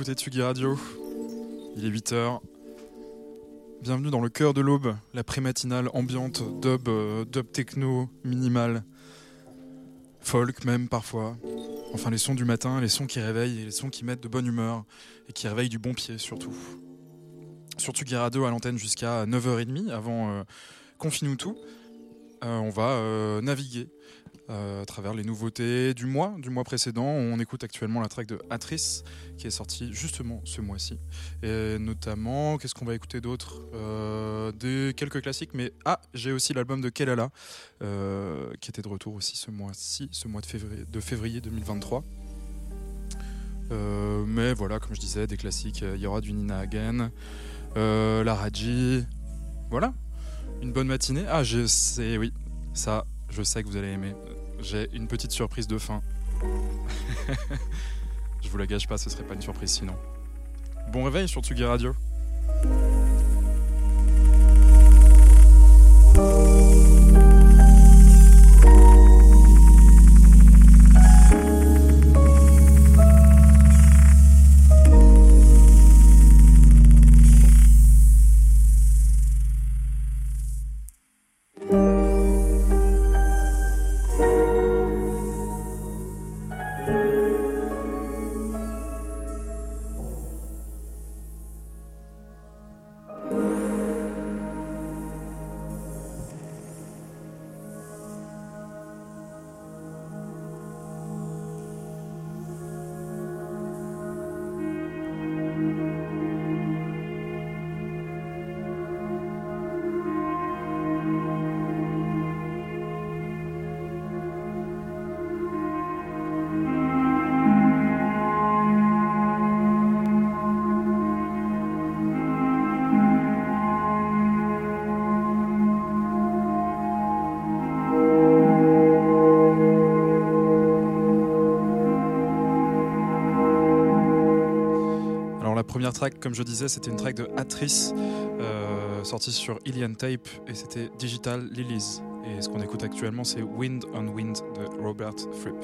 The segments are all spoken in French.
Écoutez Tsugi Radio. Il est 8h. Bienvenue dans le cœur de l'aube, la pré-matinale ambiante, dub, euh, dub techno, minimal, folk même parfois. Enfin les sons du matin, les sons qui réveillent et les sons qui mettent de bonne humeur et qui réveillent du bon pied surtout. Sur Tsugi Radio à l'antenne jusqu'à 9h30 avant euh, Confine-nous tout. Euh, on va euh, naviguer à travers les nouveautés du mois, du mois précédent. On écoute actuellement la track de Atrice qui est sortie justement ce mois-ci. Et notamment, qu'est-ce qu'on va écouter d'autre Euh, Des quelques classiques, mais ah, j'ai aussi l'album de Kelala euh, qui était de retour aussi ce mois-ci, ce mois de février, de février 2023. Euh, mais voilà, comme je disais, des classiques. Il y aura du Nina Hagen, euh, la Raji. Voilà, une bonne matinée. Ah, je sais, oui, ça, je sais que vous allez aimer. J'ai une petite surprise de fin. je vous la gâche pas, ce serait pas une surprise sinon. Bon réveil sur Tsugi Radio. Première track, comme je disais, c'était une track de Atrice, euh, sortie sur Ilian Tape, et c'était Digital Lilies. Et ce qu'on écoute actuellement, c'est Wind on Wind de Robert Fripp.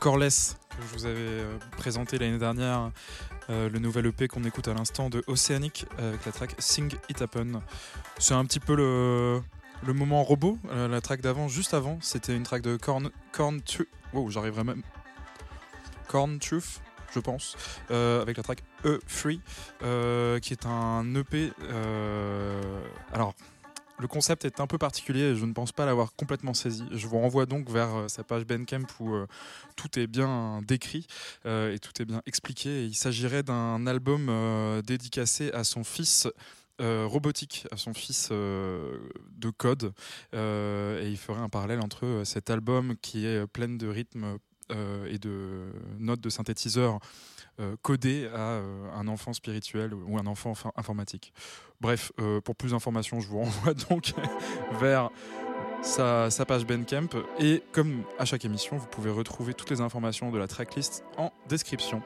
De Coreless que je vous avais euh, présenté l'année dernière. Euh, le nouvel EP qu'on écoute à l'instant de Oceanic avec la track Sing It Happen. C'est un petit peu le, le moment robot. Euh, la track d'avant, juste avant, c'était une track de Corn, Corn Truth. Wow, j'arriverai même. Corn Truth, je pense, euh, avec la track E3, euh, qui est un EP. euh, alors. Le concept est un peu particulier et je ne pense pas l'avoir complètement saisi. Je vous renvoie donc vers euh, sa page Bandcamp où euh, tout est bien décrit euh, et tout est bien expliqué. Il s'agirait d'un album euh, dédicacé à son fils euh, robotique, à son fils de code. Et il ferait un parallèle entre cet album qui est plein de rythmes et de notes de synthétiseurs euh, codés à un enfant spirituel ou un enfant infor- informatique. Bref, pour plus d'informations, je vous renvoie donc vers sa, page Bandcamp. Et comme à chaque émission, vous pouvez retrouver toutes les informations de la tracklist en description.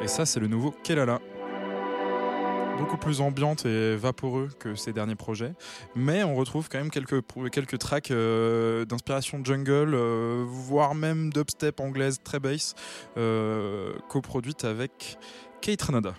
Et ça, c'est le nouveau Kelala. Beaucoup plus ambiante et vaporeux que ses derniers projets. Mais on retrouve quand même quelques, quelques tracks euh, d'inspiration jungle, euh, voire même dubstep anglaise très bass, euh, coproduite avec Kate Renada.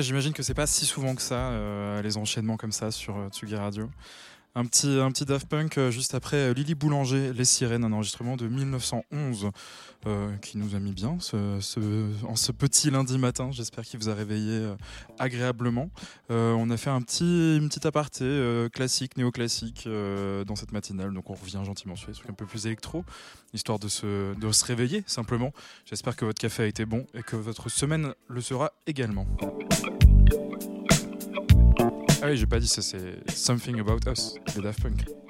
J'imagine que c'est pas si souvent que ça, euh, les enchaînements comme ça sur euh, Tsugi Radio. Un petit, un petit Daft Punk euh, juste après euh, Lily Boulanger, Les Sirènes, un enregistrement de 1911 euh, qui nous a mis bien en ce petit lundi matin. J'espère qu'il vous a réveillé euh, agréablement. Euh, on a fait un petit, une petite aparté classique, néoclassique dans cette matinale, donc on revient gentiment sur les trucs un peu plus électro, histoire de se, de se réveiller simplement. J'espère que votre café a été bon et que votre semaine le sera également. Ah oui, j'ai pas dit ça, c'est Something About Us, les Daft Punk.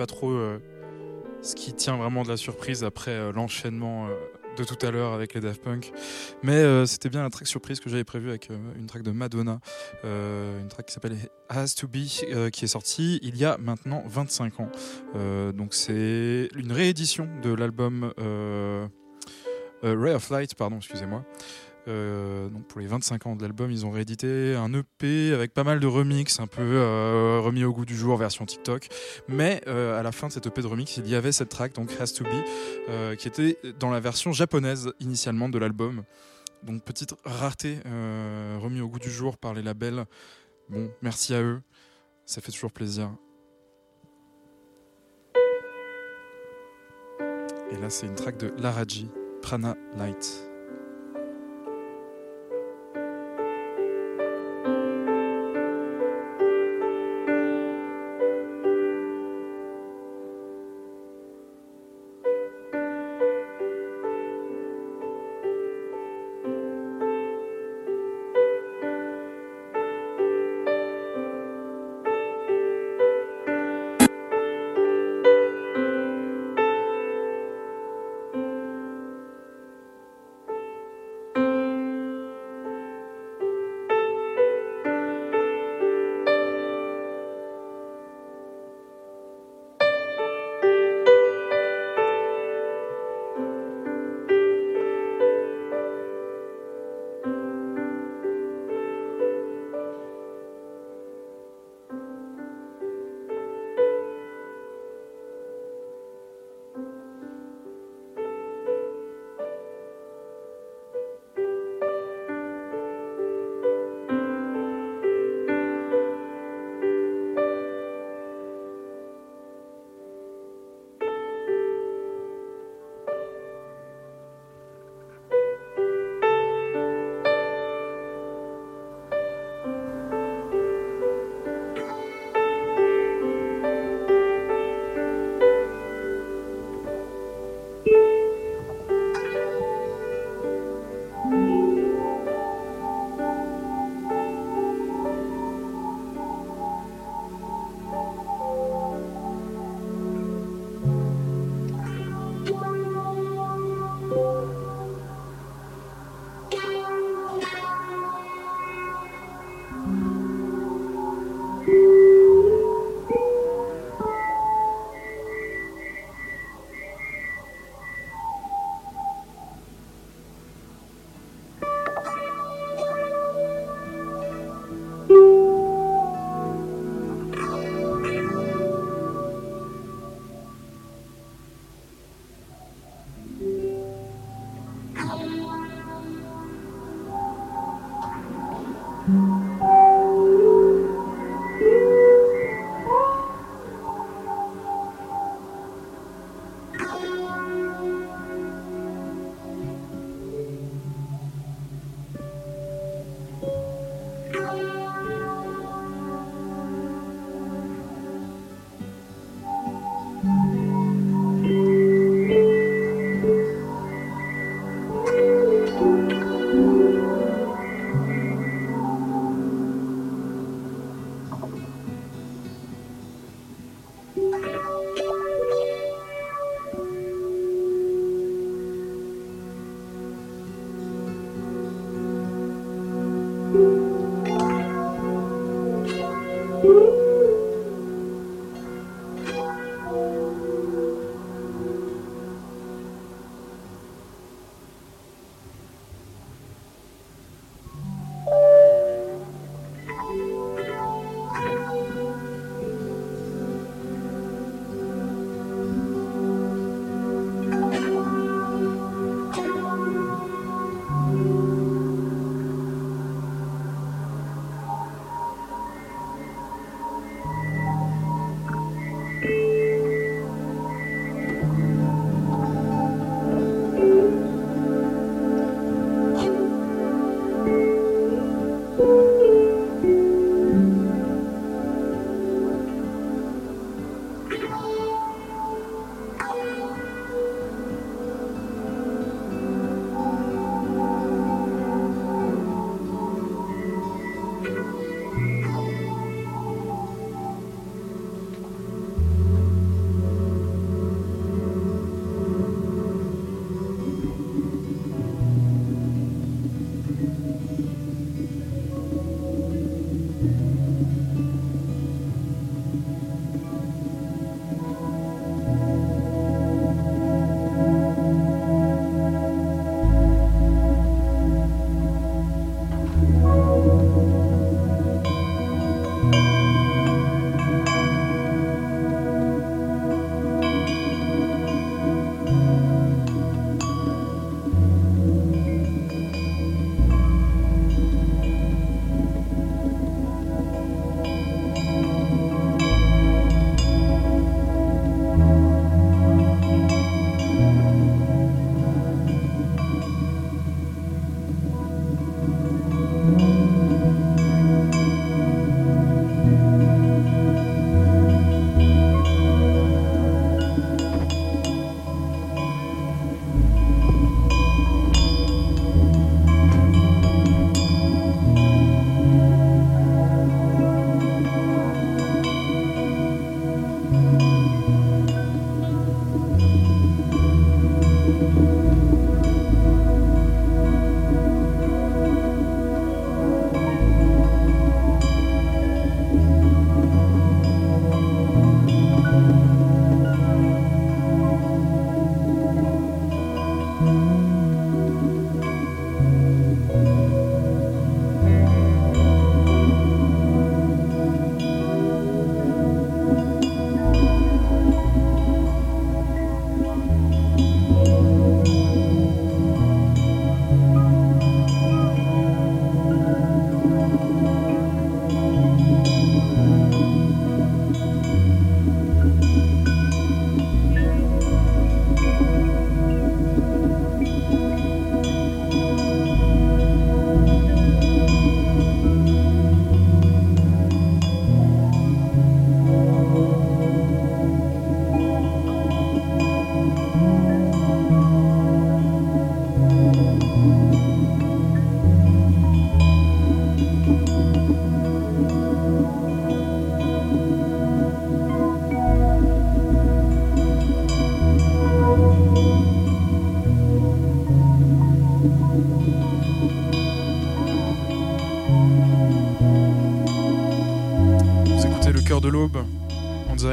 Pas trop euh, ce qui tient vraiment de la surprise après euh, l'enchaînement euh, de tout à l'heure avec les Daft Punk. Mais c'était bien la track surprise que j'avais prévue avec une track de Madonna, une track qui s'appelle Has to Be, qui est sortie il y a maintenant 25 ans. Donc c'est une réédition de l'album Ray of Light, pardon, excusez-moi. Euh, donc pour les 25 ans de l'album, ils ont réédité un EP avec pas mal de remix, un peu euh, remis au goût du jour, version TikTok. Mais euh, à la fin de cet EP de remix, il y avait cette track, donc Has to Be, qui était dans la version japonaise initialement de l'album. Donc petite rareté remis au goût du jour par les labels Bon, merci à eux. Ça fait toujours plaisir. Et là, c'est une track de Laraji, Prana Light.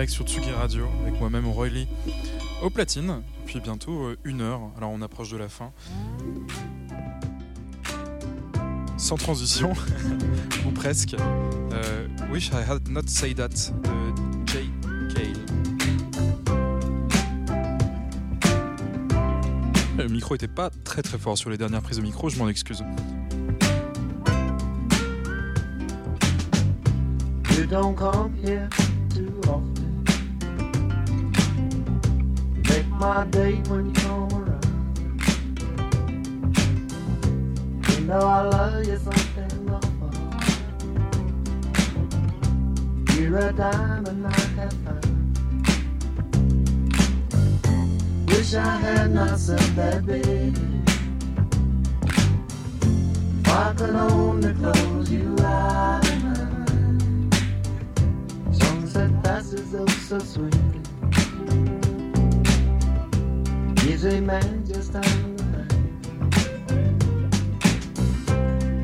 Sur Tsugi Radio, avec moi-même Roy Lee, au platine. Puis bientôt euh, une heure, alors on approche de la fin. Sans transition, ou presque. Euh, Wish I had not say that de Jay Cale. Le micro était pas très très fort sur les dernières prises de micro, je m'en excuse. You don't come here too often. Make my day when you come around. You know I love you something awful. You're a diamond I have found. Wish I had not said that, baby. If I could only close you out of mind. That passes oh so sweetly. A man just out of the mind.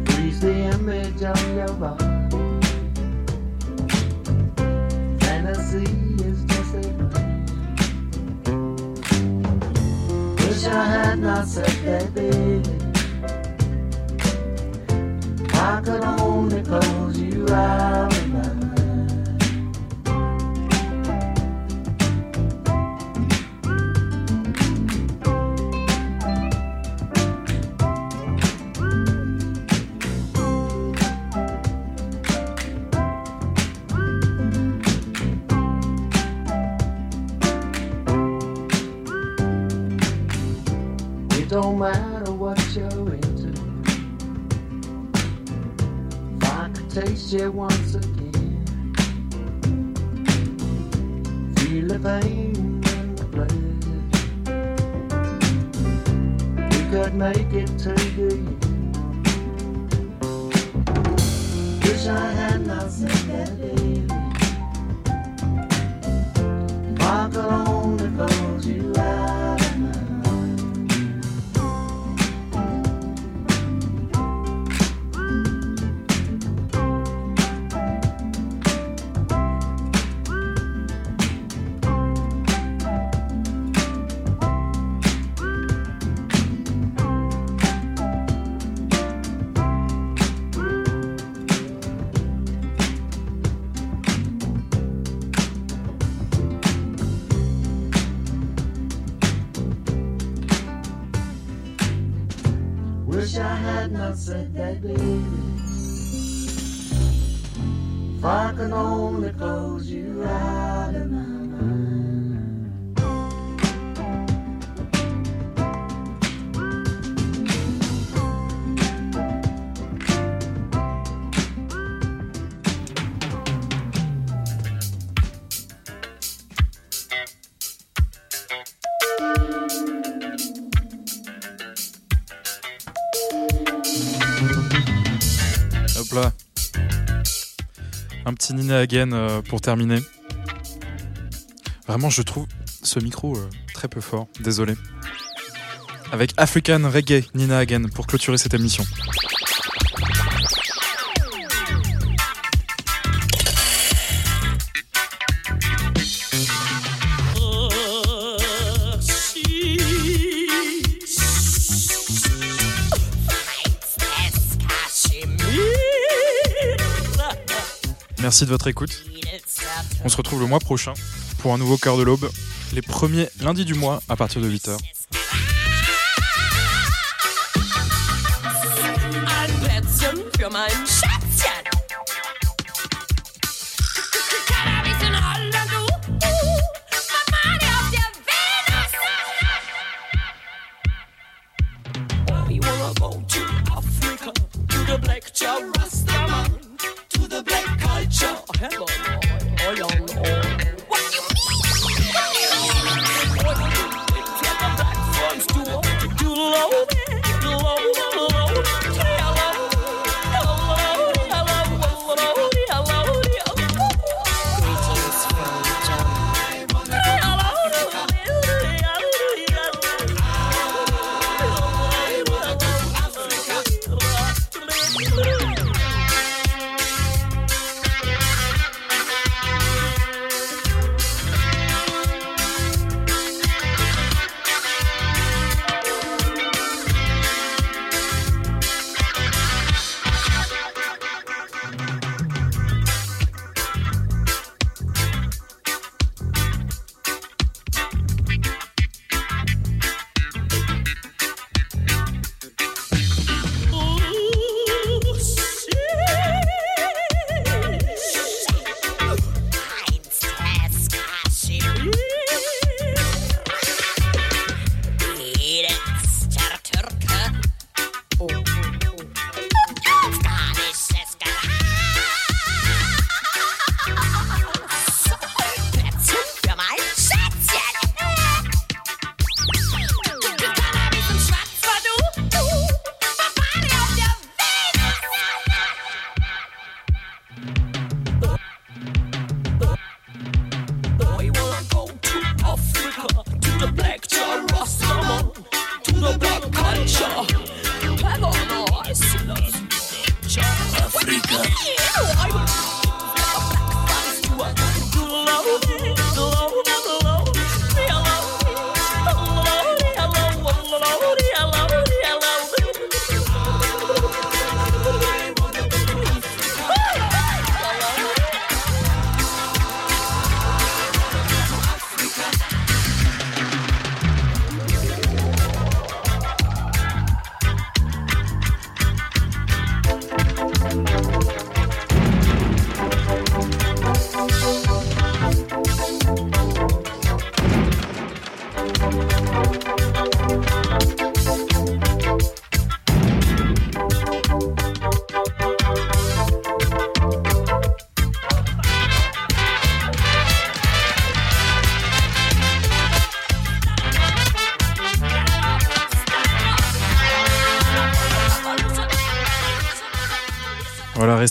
Freeze the image of your body. Fantasy is just a dream. Wish I had not said that, baby. I could only close you out DJ one. Nina Hagen euh, pour terminer. Vraiment, je trouve ce micro euh, très peu fort. Désolé. Avec African Reggae Nina Hagen pour clôturer cette émission. Merci de votre écoute. On se retrouve le mois prochain pour un nouveau cœur de l'aube, les premiers lundis du mois à partir de 8h.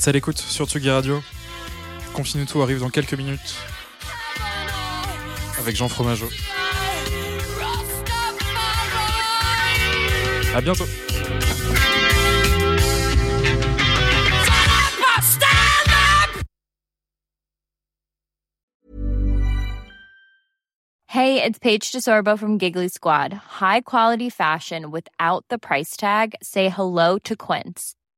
Reste à l'écoute sur Tsugi Radio. Confine arrive dans quelques minutes avec Jean Fromageau. À bientôt. Hey, it's Paige DeSorbo from Giggly Squad. High quality fashion without the price tag. Say hello to Quince.